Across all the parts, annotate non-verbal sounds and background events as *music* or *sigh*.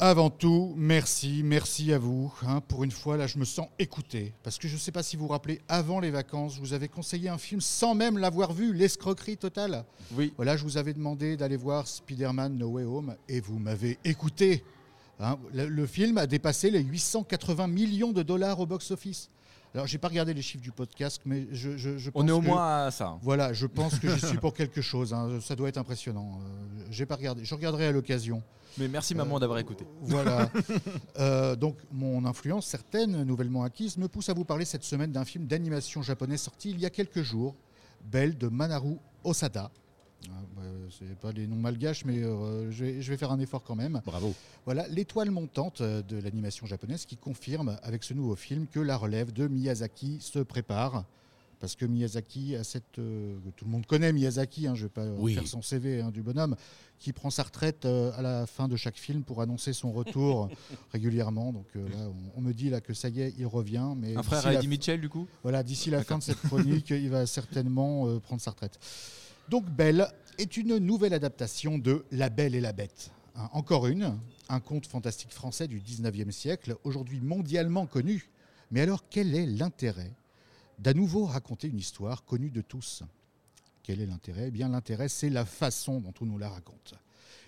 Avant tout, merci, merci à vous. hein. pour une fois, là, je me sens écouté. Parce que je ne sais pas si vous vous rappelez, avant les vacances, je vous avais conseillé un film sans même l'avoir vu, L'escroquerie totale. Oui. Voilà, je vous avais demandé d'aller voir Spider-Man No Way Home et vous m'avez écouté. hein. le, le film a dépassé les 880 millions de dollars au box-office. Alors, j'ai pas regardé les chiffres du podcast, mais je, je, je pense On est au que- moins à ça. Voilà, je pense que j'y *laughs* suis pour quelque chose. hein. Ça doit être impressionnant. Euh, j'ai pas regardé. Je regarderai à l'occasion. Mais merci maman d'avoir écouté. Voilà. *laughs* Euh, donc, mon influence certaine, nouvellement acquise, me pousse à vous parler cette semaine d'un film d'animation japonais sorti il y a quelques jours, Belle de Manaru Osada. C'est pas les noms malgaches, mais euh, je, vais, je vais faire un effort quand même. Bravo. Voilà, l'étoile montante euh, de l'animation japonaise qui confirme avec ce nouveau film que la relève de Miyazaki se prépare. Parce que Miyazaki a cette. euh, tout le monde connaît Miyazaki, hein, je ne vais pas Oui. faire son CV hein, du bonhomme, qui prend sa retraite euh, à la fin de chaque film pour annoncer son retour *laughs* régulièrement. Donc euh, là, on, on me dit là que ça y est, il revient. Mais Un frère à Eddie Mitchell, du coup? voilà, d'ici la fin de cette chronique, *laughs* il va certainement prendre sa retraite. Donc Belle est une nouvelle adaptation de La Belle et la Bête. Encore une, un conte fantastique français du 19e siècle, aujourd'hui mondialement connu. Mais alors quel est l'intérêt d'à nouveau raconter une histoire connue de tous? Quel est l'intérêt? Eh bien l'intérêt c'est la façon dont on nous la raconte.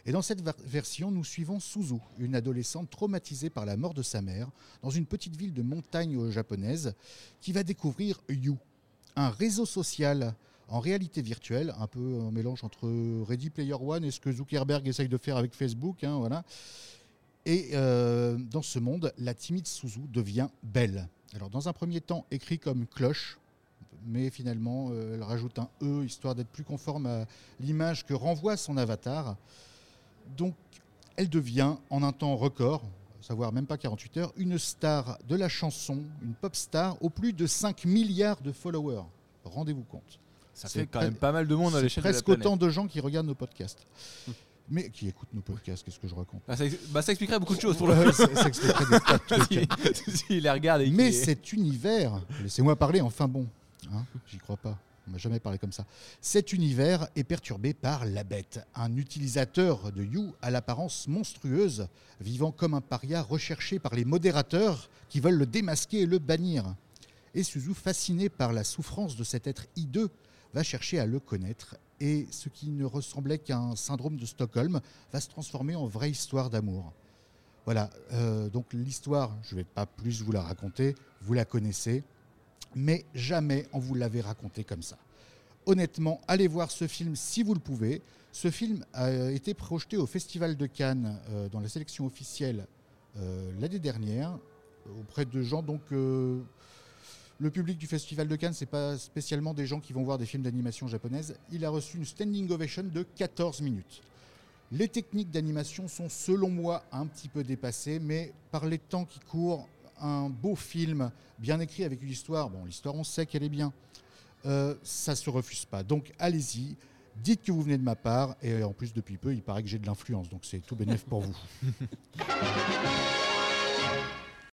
Et dans cette ver- version, nous suivons Suzu, une adolescente traumatisée par la mort de sa mère, dans une petite ville de montagne japonaise, qui va découvrir You, un réseau social en réalité virtuelle, un peu un mélange entre Ready Player One et ce que Zuckerberg essaye de faire avec Facebook. hein, voilà. Et euh, dans ce monde, la timide Suzu devient belle. Alors, dans un premier temps, écrit comme cloche, mais finalement, euh, elle rajoute un E histoire d'être plus conforme à l'image que renvoie son avatar. Donc, elle devient, en un temps record, savoir même pas 48 heures, une star de la chanson, une pop star, au plus de 5 milliards de followers. Rendez-vous compte. Ça C'est fait quand même pas mal de monde à l'échelle de la presque planète. autant de gens qui regardent nos podcasts. Mais qui écoutent nos podcasts, qu'est-ce que je raconte? Bah, ça, ex- bah, ça expliquerait beaucoup de choses pour le Ouais, ça- ça expliquerait des tas de *laughs* trucs. S'il s'il les regarde et Mais cet univers, laissez-moi parler enfin bon, hein, j'y crois pas, on m'a jamais parlé comme ça. Cet univers est perturbé par la bête, un utilisateur de You à l'apparence monstrueuse, vivant comme un paria recherché par les modérateurs qui veulent le démasquer et le bannir. Et Suzu, fasciné par la souffrance de cet être hideux, va chercher à le connaître et ce qui ne ressemblait qu'à un syndrome de Stockholm va se transformer en vraie histoire d'amour. Voilà, euh, donc l'histoire, je ne vais pas plus vous la raconter, vous la connaissez, mais jamais on vous l'avait raconté comme ça. Honnêtement, allez voir ce film si vous le pouvez. Ce film a été projeté au Festival de Cannes euh, dans la sélection officielle euh, l'année dernière auprès de gens donc le public du Festival de Cannes, c'est pas spécialement des gens qui vont voir des films d'animation japonaise. Il a reçu une standing ovation de 14 minutes. Les techniques d'animation sont, selon moi, un petit peu dépassées, mais par les temps qui courent, un beau film bien écrit avec une histoire. Bon, l'histoire, on sait qu'elle est bien. Euh, ça se refuse pas. Donc, allez-y. Dites que vous venez de ma part. Et en plus, depuis peu, il paraît que j'ai de l'influence. Donc, c'est tout bénéf pour vous. *laughs*